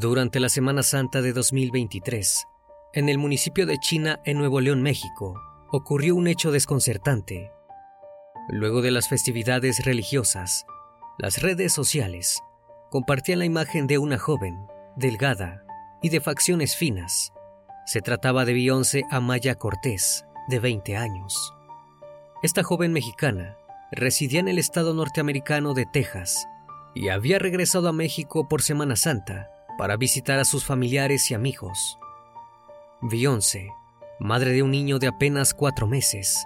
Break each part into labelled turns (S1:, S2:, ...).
S1: Durante la Semana Santa de 2023, en el municipio de China, en Nuevo León, México, ocurrió un hecho desconcertante. Luego de las festividades religiosas, las redes sociales compartían la imagen de una joven, delgada y de facciones finas. Se trataba de Beyoncé Amaya Cortés, de 20 años. Esta joven mexicana residía en el estado norteamericano de Texas y había regresado a México por Semana Santa para visitar a sus familiares y amigos. Beyoncé, madre de un niño de apenas cuatro meses,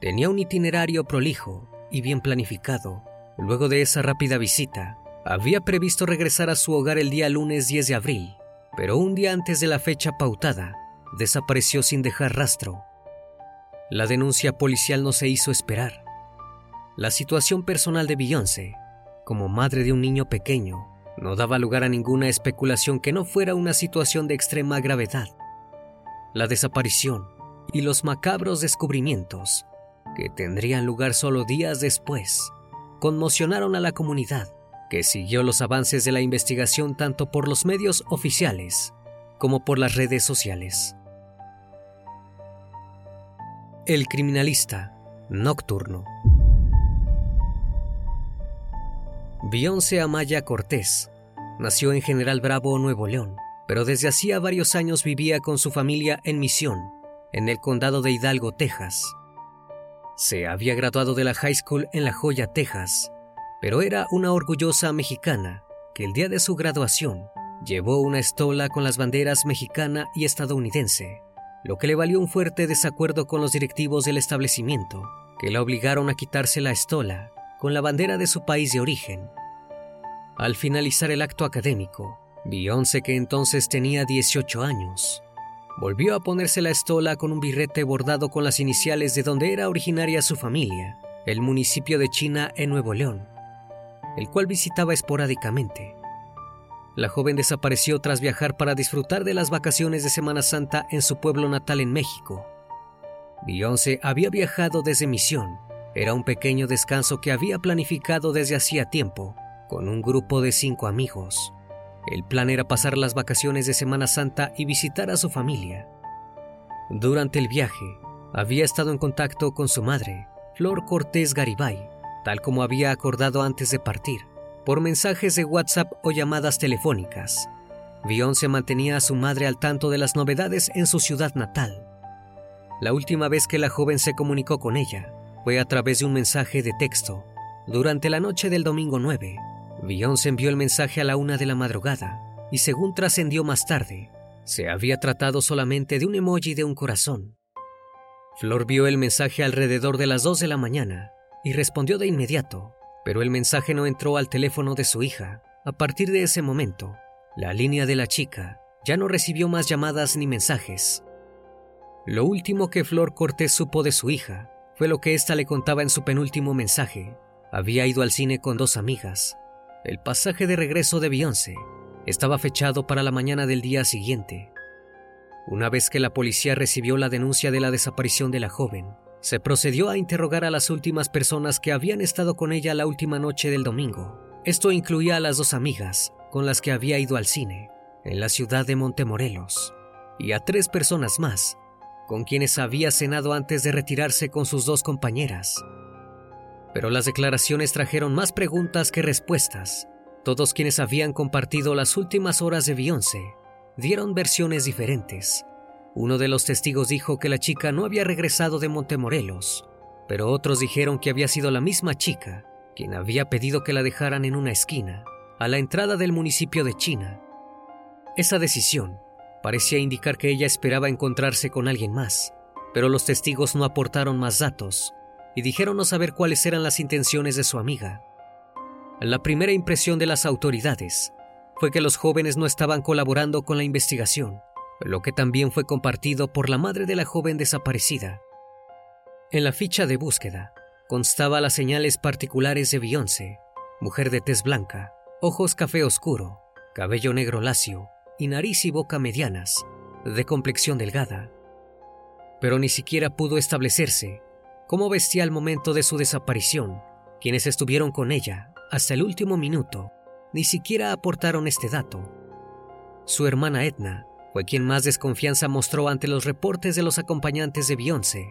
S1: tenía un itinerario prolijo y bien planificado. Luego de esa rápida visita, había previsto regresar a su hogar el día lunes 10 de abril, pero un día antes de la fecha pautada, desapareció sin dejar rastro. La denuncia policial no se hizo esperar. La situación personal de Beyoncé, como madre de un niño pequeño, no daba lugar a ninguna especulación que no fuera una situación de extrema gravedad. La desaparición y los macabros descubrimientos, que tendrían lugar solo días después, conmocionaron a la comunidad, que siguió los avances de la investigación tanto por los medios oficiales como por las redes sociales. El criminalista nocturno. Beyoncé Amaya Cortés nació en General Bravo, Nuevo León, pero desde hacía varios años vivía con su familia en Misión, en el condado de Hidalgo, Texas. Se había graduado de la high school en La Joya, Texas, pero era una orgullosa mexicana que el día de su graduación llevó una estola con las banderas mexicana y estadounidense, lo que le valió un fuerte desacuerdo con los directivos del establecimiento, que la obligaron a quitarse la estola con la bandera de su país de origen. Al finalizar el acto académico, Beyoncé, que entonces tenía 18 años, volvió a ponerse la estola con un birrete bordado con las iniciales de donde era originaria su familia, el municipio de China en Nuevo León, el cual visitaba esporádicamente. La joven desapareció tras viajar para disfrutar de las vacaciones de Semana Santa en su pueblo natal en México. Beyoncé había viajado desde Misión era un pequeño descanso que había planificado desde hacía tiempo, con un grupo de cinco amigos. El plan era pasar las vacaciones de Semana Santa y visitar a su familia. Durante el viaje, había estado en contacto con su madre, Flor Cortés Garibay, tal como había acordado antes de partir, por mensajes de WhatsApp o llamadas telefónicas. Beyoncé mantenía a su madre al tanto de las novedades en su ciudad natal. La última vez que la joven se comunicó con ella fue a través de un mensaje de texto. Durante la noche del domingo 9, Beyoncé envió el mensaje a la una de la madrugada y según trascendió más tarde, se había tratado solamente de un emoji de un corazón. Flor vio el mensaje alrededor de las 2 de la mañana y respondió de inmediato, pero el mensaje no entró al teléfono de su hija. A partir de ese momento, la línea de la chica ya no recibió más llamadas ni mensajes. Lo último que Flor Cortés supo de su hija fue lo que ésta le contaba en su penúltimo mensaje. Había ido al cine con dos amigas. El pasaje de regreso de Beyoncé estaba fechado para la mañana del día siguiente. Una vez que la policía recibió la denuncia de la desaparición de la joven, se procedió a interrogar a las últimas personas que habían estado con ella la última noche del domingo. Esto incluía a las dos amigas con las que había ido al cine, en la ciudad de Montemorelos, y a tres personas más, con quienes había cenado antes de retirarse con sus dos compañeras. Pero las declaraciones trajeron más preguntas que respuestas. Todos quienes habían compartido las últimas horas de Beyoncé dieron versiones diferentes. Uno de los testigos dijo que la chica no había regresado de Montemorelos, pero otros dijeron que había sido la misma chica quien había pedido que la dejaran en una esquina, a la entrada del municipio de China. Esa decisión parecía indicar que ella esperaba encontrarse con alguien más, pero los testigos no aportaron más datos y dijeron no saber cuáles eran las intenciones de su amiga. La primera impresión de las autoridades fue que los jóvenes no estaban colaborando con la investigación lo que también fue compartido por la madre de la joven desaparecida. En la ficha de búsqueda constaba las señales particulares de Beyoncé, mujer de tez blanca, ojos café oscuro, cabello negro lacio y nariz y boca medianas, de complexión delgada. Pero ni siquiera pudo establecerse cómo vestía al momento de su desaparición. Quienes estuvieron con ella hasta el último minuto ni siquiera aportaron este dato. Su hermana Edna fue quien más desconfianza mostró ante los reportes de los acompañantes de Beyoncé.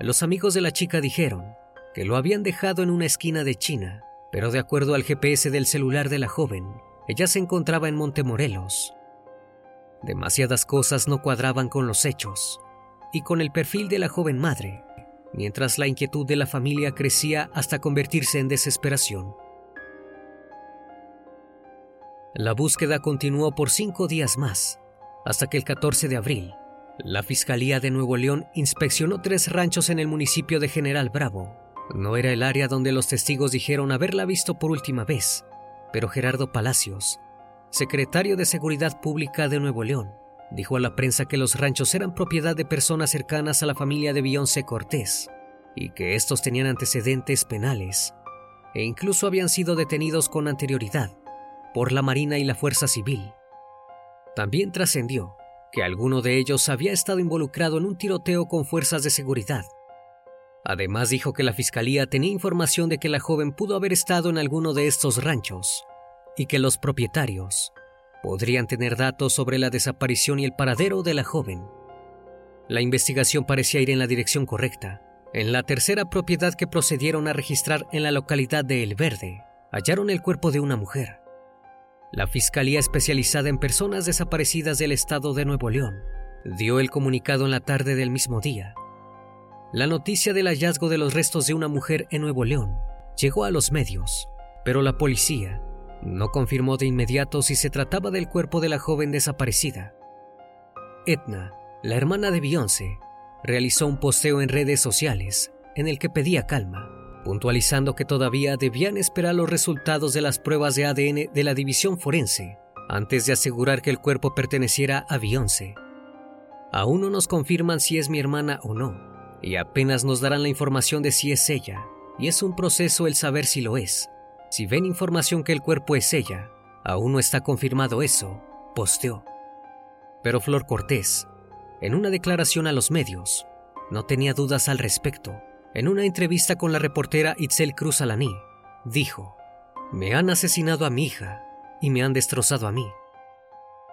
S1: Los amigos de la chica dijeron que lo habían dejado en una esquina de China, pero de acuerdo al GPS del celular de la joven, ella se encontraba en Montemorelos. Demasiadas cosas no cuadraban con los hechos y con el perfil de la joven madre, mientras la inquietud de la familia crecía hasta convertirse en desesperación. La búsqueda continuó por cinco días más, hasta que el 14 de abril, la Fiscalía de Nuevo León inspeccionó tres ranchos en el municipio de General Bravo. No era el área donde los testigos dijeron haberla visto por última vez, pero Gerardo Palacios, secretario de Seguridad Pública de Nuevo León, dijo a la prensa que los ranchos eran propiedad de personas cercanas a la familia de Beyoncé Cortés y que estos tenían antecedentes penales e incluso habían sido detenidos con anterioridad por la Marina y la Fuerza Civil. También trascendió que alguno de ellos había estado involucrado en un tiroteo con fuerzas de seguridad. Además dijo que la fiscalía tenía información de que la joven pudo haber estado en alguno de estos ranchos y que los propietarios podrían tener datos sobre la desaparición y el paradero de la joven. La investigación parecía ir en la dirección correcta. En la tercera propiedad que procedieron a registrar en la localidad de El Verde, hallaron el cuerpo de una mujer. La Fiscalía Especializada en Personas Desaparecidas del Estado de Nuevo León dio el comunicado en la tarde del mismo día. La noticia del hallazgo de los restos de una mujer en Nuevo León llegó a los medios, pero la policía no confirmó de inmediato si se trataba del cuerpo de la joven desaparecida. Edna, la hermana de Beyoncé, realizó un posteo en redes sociales en el que pedía calma puntualizando que todavía debían esperar los resultados de las pruebas de ADN de la división forense antes de asegurar que el cuerpo perteneciera a Beyoncé. Aún no nos confirman si es mi hermana o no, y apenas nos darán la información de si es ella, y es un proceso el saber si lo es. Si ven información que el cuerpo es ella, aún no está confirmado eso, posteó. Pero Flor Cortés, en una declaración a los medios, no tenía dudas al respecto en una entrevista con la reportera Itzel Cruz Alaní, dijo, Me han asesinado a mi hija y me han destrozado a mí.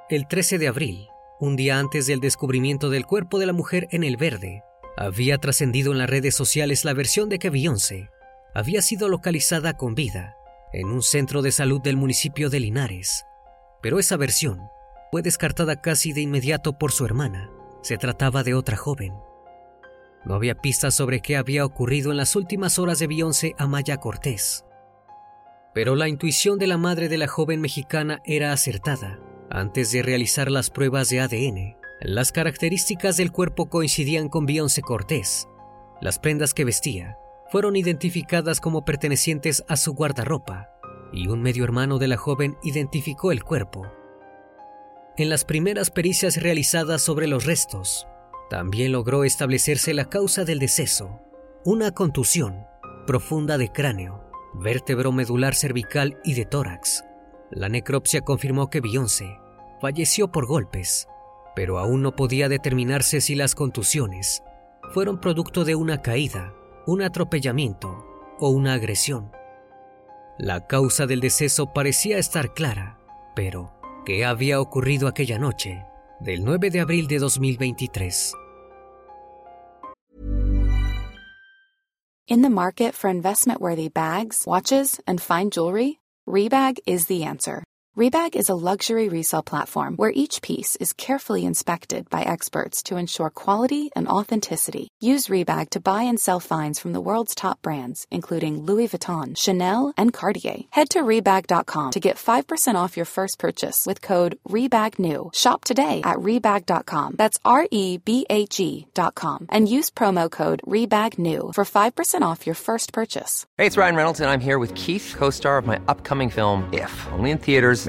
S1: El 13 de abril, un día antes del descubrimiento del cuerpo de la mujer en el verde, Había trascendido en las redes sociales la versión de que Beyoncé había sido localizada con vida en un centro de salud del municipio de Linares, pero esa versión fue descartada casi de inmediato por su hermana. Se trataba de otra joven. No había pistas sobre qué había ocurrido en las últimas horas de Beyoncé a Maya Cortés. Pero la intuición de la madre de la joven mexicana era acertada. Antes de realizar las pruebas de ADN, las características del cuerpo coincidían con Beyoncé Cortés. Las prendas que vestía fueron identificadas como pertenecientes a su guardarropa y un medio hermano de la joven identificó el cuerpo. En las primeras pericias realizadas sobre los restos, también logró establecerse la causa del deceso, una contusión profunda de cráneo, vértebro medular cervical y de tórax. La necropsia confirmó que Beyoncé falleció por golpes, pero aún no podía determinarse si las contusiones fueron producto de una caída un atropellamiento o una agresión. La causa del deceso parecía estar clara, pero ¿qué había ocurrido aquella noche del 9 de abril de 2023?
S2: In the market for investment-worthy bags, watches, and fine jewelry, Rebag is the answer. Rebag is a luxury resale platform where each piece is carefully inspected by experts to ensure quality and authenticity. Use Rebag to buy and sell finds from the world's top brands, including Louis Vuitton, Chanel, and Cartier. Head to Rebag.com to get 5% off your first purchase with code REBAGNEW. Shop today at Rebag.com. That's R E B A G.com. And use promo code REBAGNEW for 5% off your first purchase.
S3: Hey, it's Ryan Reynolds, and I'm here with Keith, co star of my upcoming film, If, only in theaters,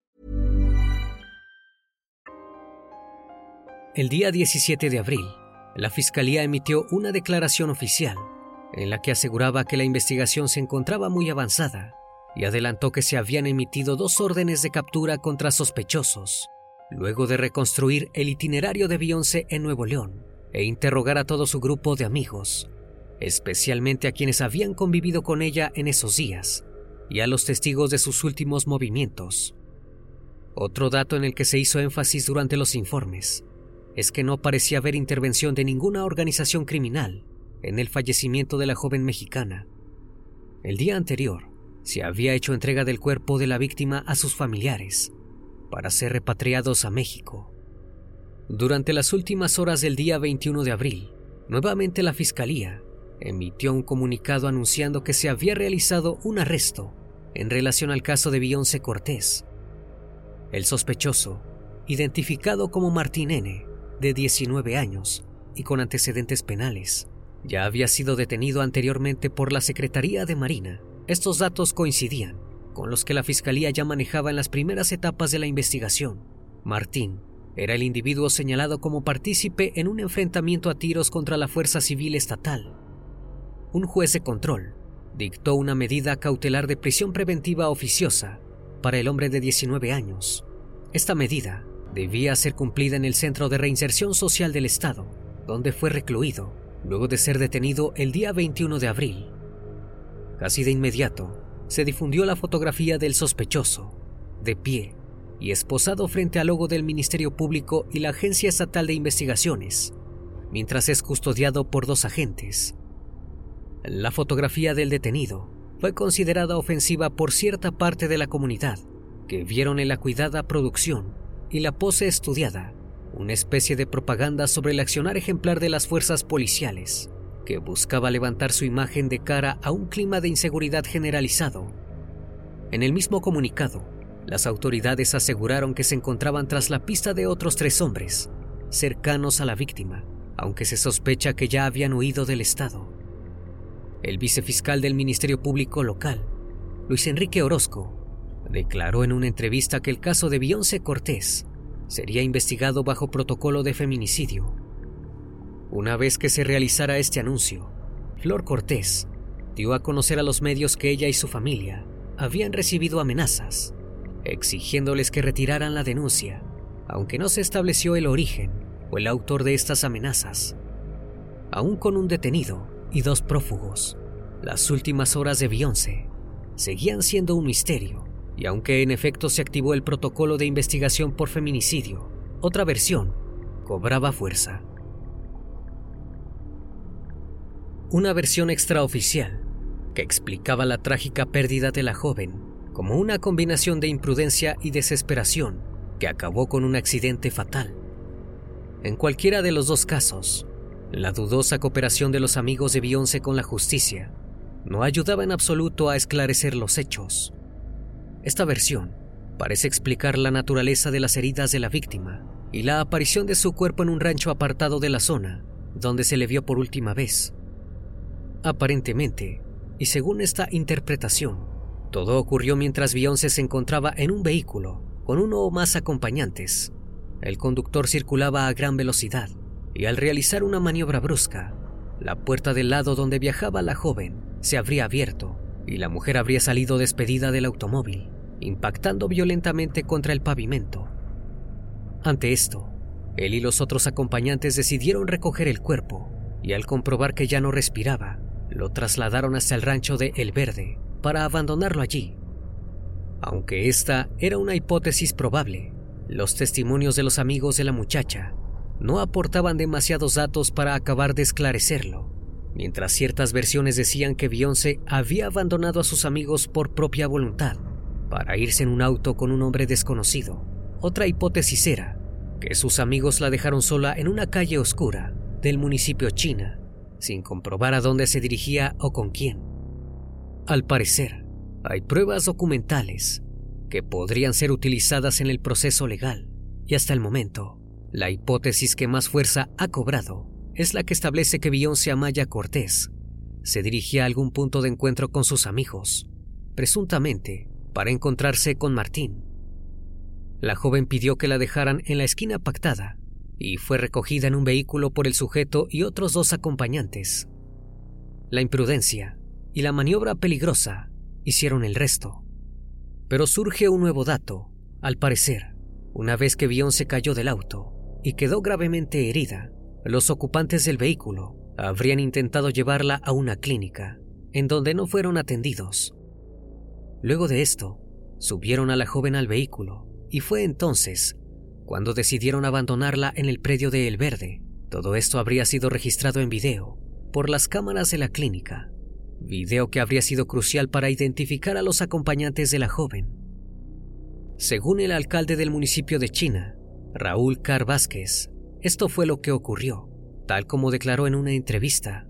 S1: El día 17 de abril, la Fiscalía emitió una declaración oficial en la que aseguraba que la investigación se encontraba muy avanzada y adelantó que se habían emitido dos órdenes de captura contra sospechosos, luego de reconstruir el itinerario de Beyoncé en Nuevo León e interrogar a todo su grupo de amigos, especialmente a quienes habían convivido con ella en esos días y a los testigos de sus últimos movimientos. Otro dato en el que se hizo énfasis durante los informes es que no parecía haber intervención de ninguna organización criminal en el fallecimiento de la joven mexicana. El día anterior, se había hecho entrega del cuerpo de la víctima a sus familiares para ser repatriados a México. Durante las últimas horas del día 21 de abril, nuevamente la Fiscalía emitió un comunicado anunciando que se había realizado un arresto en relación al caso de Beyoncé Cortés. El sospechoso, identificado como Martín N., de 19 años y con antecedentes penales. Ya había sido detenido anteriormente por la Secretaría de Marina. Estos datos coincidían con los que la Fiscalía ya manejaba en las primeras etapas de la investigación. Martín era el individuo señalado como partícipe en un enfrentamiento a tiros contra la Fuerza Civil Estatal. Un juez de control dictó una medida cautelar de prisión preventiva oficiosa para el hombre de 19 años. Esta medida debía ser cumplida en el Centro de Reinserción Social del Estado, donde fue recluido, luego de ser detenido el día 21 de abril. Casi de inmediato, se difundió la fotografía del sospechoso, de pie y esposado frente al logo del Ministerio Público y la Agencia Estatal de Investigaciones, mientras es custodiado por dos agentes. La fotografía del detenido fue considerada ofensiva por cierta parte de la comunidad, que vieron en la cuidada producción y la pose estudiada, una especie de propaganda sobre el accionar ejemplar de las fuerzas policiales, que buscaba levantar su imagen de cara a un clima de inseguridad generalizado. En el mismo comunicado, las autoridades aseguraron que se encontraban tras la pista de otros tres hombres, cercanos a la víctima, aunque se sospecha que ya habían huido del Estado. El vicefiscal del Ministerio Público local, Luis Enrique Orozco, declaró en una entrevista que el caso de Beyoncé Cortés sería investigado bajo protocolo de feminicidio. Una vez que se realizara este anuncio, Flor Cortés dio a conocer a los medios que ella y su familia habían recibido amenazas, exigiéndoles que retiraran la denuncia, aunque no se estableció el origen o el autor de estas amenazas. Aún con un detenido y dos prófugos, las últimas horas de Beyoncé seguían siendo un misterio, y aunque en efecto se activó el protocolo de investigación por feminicidio, otra versión cobraba fuerza. Una versión extraoficial que explicaba la trágica pérdida de la joven como una combinación de imprudencia y desesperación que acabó con un accidente fatal. En cualquiera de los dos casos, la dudosa cooperación de los amigos de Beyoncé con la justicia no ayudaba en absoluto a esclarecer los hechos. Esta versión parece explicar la naturaleza de las heridas de la víctima y la aparición de su cuerpo en un rancho apartado de la zona donde se le vio por última vez. Aparentemente, y según esta interpretación, todo ocurrió mientras Beyoncé se encontraba en un vehículo con uno o más acompañantes. El conductor circulaba a gran velocidad y al realizar una maniobra brusca, la puerta del lado donde viajaba la joven se habría abierto y la mujer habría salido despedida del automóvil, impactando violentamente contra el pavimento. Ante esto, él y los otros acompañantes decidieron recoger el cuerpo y al comprobar que ya no respiraba, lo trasladaron hasta el rancho de El Verde para abandonarlo allí. Aunque esta era una hipótesis probable, los testimonios de los amigos de la muchacha no aportaban demasiados datos para acabar de esclarecerlo, mientras ciertas versiones decían que Beyoncé había abandonado a sus amigos por propia voluntad para irse en un auto con un hombre desconocido. Otra hipótesis era que sus amigos la dejaron sola en una calle oscura del municipio China, sin comprobar a dónde se dirigía o con quién. Al parecer, hay pruebas documentales que podrían ser utilizadas en el proceso legal, y hasta el momento, la hipótesis que más fuerza ha cobrado es la que establece que Beyoncé Amaya Cortés se dirigía a algún punto de encuentro con sus amigos, presuntamente para encontrarse con Martín. La joven pidió que la dejaran en la esquina pactada y fue recogida en un vehículo por el sujeto y otros dos acompañantes. La imprudencia y la maniobra peligrosa hicieron el resto. Pero surge un nuevo dato. Al parecer, una vez que Beyoncé cayó del auto, y quedó gravemente herida. Los ocupantes del vehículo habrían intentado llevarla a una clínica, en donde no fueron atendidos. Luego de esto, subieron a la joven al vehículo y fue entonces cuando decidieron abandonarla en el predio de El Verde. Todo esto habría sido registrado en video por las cámaras de la clínica, video que habría sido crucial para identificar a los acompañantes de la joven. Según el alcalde del municipio de China, Raúl Car Vázquez. Esto fue lo que ocurrió, tal como declaró en una entrevista.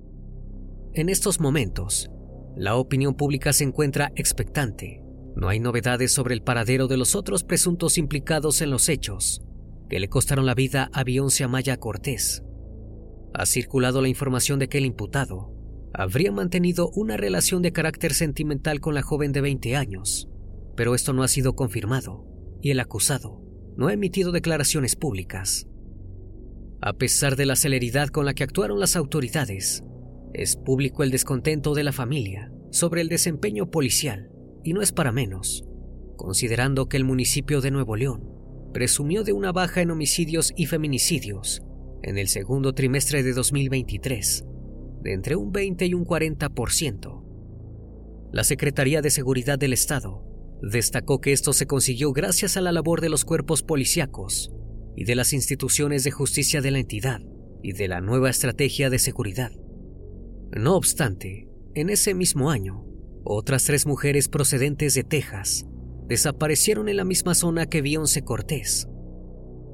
S1: En estos momentos, la opinión pública se encuentra expectante. No hay novedades sobre el paradero de los otros presuntos implicados en los hechos que le costaron la vida a Beyoncé Amaya Cortés. Ha circulado la información de que el imputado habría mantenido una relación de carácter sentimental con la joven de 20 años, pero esto no ha sido confirmado y el acusado no ha emitido declaraciones públicas. A pesar de la celeridad con la que actuaron las autoridades, es público el descontento de la familia sobre el desempeño policial, y no es para menos, considerando que el municipio de Nuevo León presumió de una baja en homicidios y feminicidios en el segundo trimestre de 2023, de entre un 20 y un 40%. La Secretaría de Seguridad del Estado Destacó que esto se consiguió gracias a la labor de los cuerpos policíacos y de las instituciones de justicia de la entidad y de la nueva estrategia de seguridad. No obstante, en ese mismo año, otras tres mujeres procedentes de Texas desaparecieron en la misma zona que Beyoncé Cortés.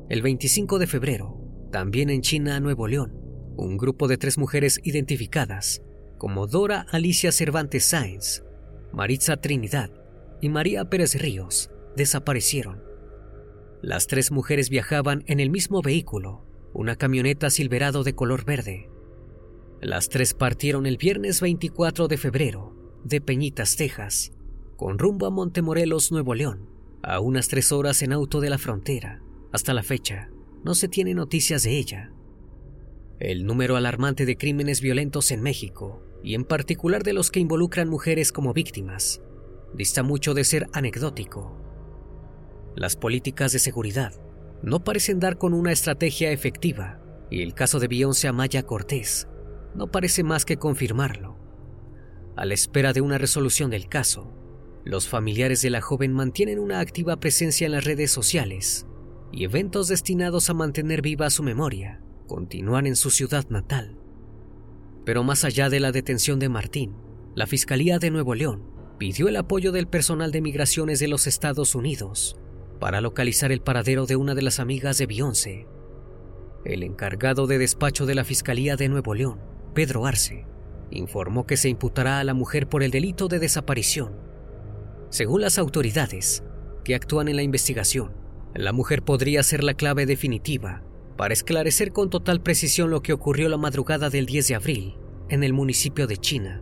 S1: El 25 de febrero, también en China, Nuevo León, un grupo de tres mujeres identificadas como Dora Alicia Cervantes Sáenz, Maritza Trinidad y María Pérez Ríos desaparecieron. Las tres mujeres viajaban en el mismo vehículo, una camioneta Silverado de color verde. Las tres partieron el viernes 24 de febrero de Peñitas, Texas, con rumbo a Montemorelos, Nuevo León, a unas tres horas en auto de la frontera. Hasta la fecha, no se tiene noticias de ella. El número alarmante de crímenes violentos en México y en particular de los que involucran mujeres como víctimas, dista mucho de ser anecdótico. Las políticas de seguridad no parecen dar con una estrategia efectiva y el caso de Beyoncé Amaya Cortés no parece más que confirmarlo. A la espera de una resolución del caso, los familiares de la joven mantienen una activa presencia en las redes sociales y eventos destinados a mantener viva su memoria continúan en su ciudad natal. Pero más allá de la detención de Martín, la Fiscalía de Nuevo León pidió el apoyo del personal de migraciones de los Estados Unidos para localizar el paradero de una de las amigas de Beyoncé. El encargado de despacho de la Fiscalía de Nuevo León, Pedro Arce, informó que se imputará a la mujer por el delito de desaparición. Según las autoridades que actúan en la investigación, la mujer podría ser la clave definitiva para esclarecer con total precisión lo que ocurrió la madrugada del 10 de abril en el municipio de China.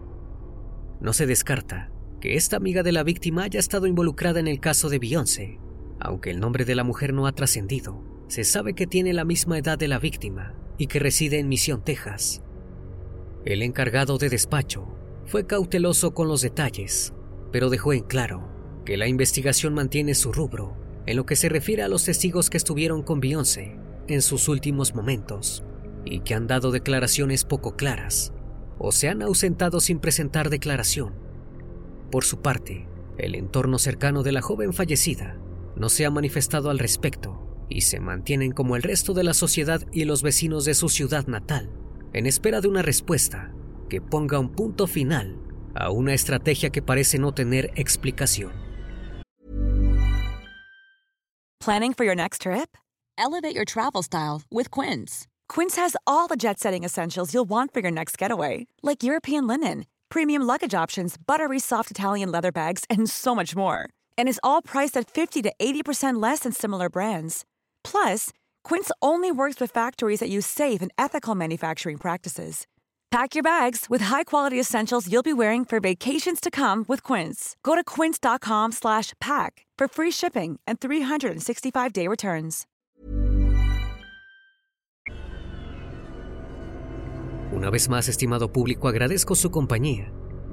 S1: No se descarta que esta amiga de la víctima haya estado involucrada en el caso de Beyoncé, aunque el nombre de la mujer no ha trascendido. Se sabe que tiene la misma edad de la víctima y que reside en Misión, Texas. El encargado de despacho fue cauteloso con los detalles, pero dejó en claro que la investigación mantiene su rubro en lo que se refiere a los testigos que estuvieron con Beyoncé en sus últimos momentos y que han dado declaraciones poco claras o se han ausentado sin presentar declaración. Por su parte, el entorno cercano de la joven fallecida no se ha manifestado al respecto y se mantienen como el resto de la sociedad y los vecinos de su ciudad natal, en espera de una respuesta que ponga un punto final a una estrategia que parece no tener explicación.
S4: Planning for your next trip? Elevate your travel style with Quince. Quince has all the jet setting essentials you'll want for your next getaway, like European linen, premium luggage options, buttery soft Italian leather bags, and so much more. And is all priced at 50 to 80% less than similar brands. Plus, Quince only works with factories that use safe and ethical manufacturing practices. Pack your bags with high-quality essentials you'll be wearing for vacations to come with Quince. Go to quince.com/pack for free shipping and 365-day returns.
S1: Una vez más, estimado público, agradezco su compañía.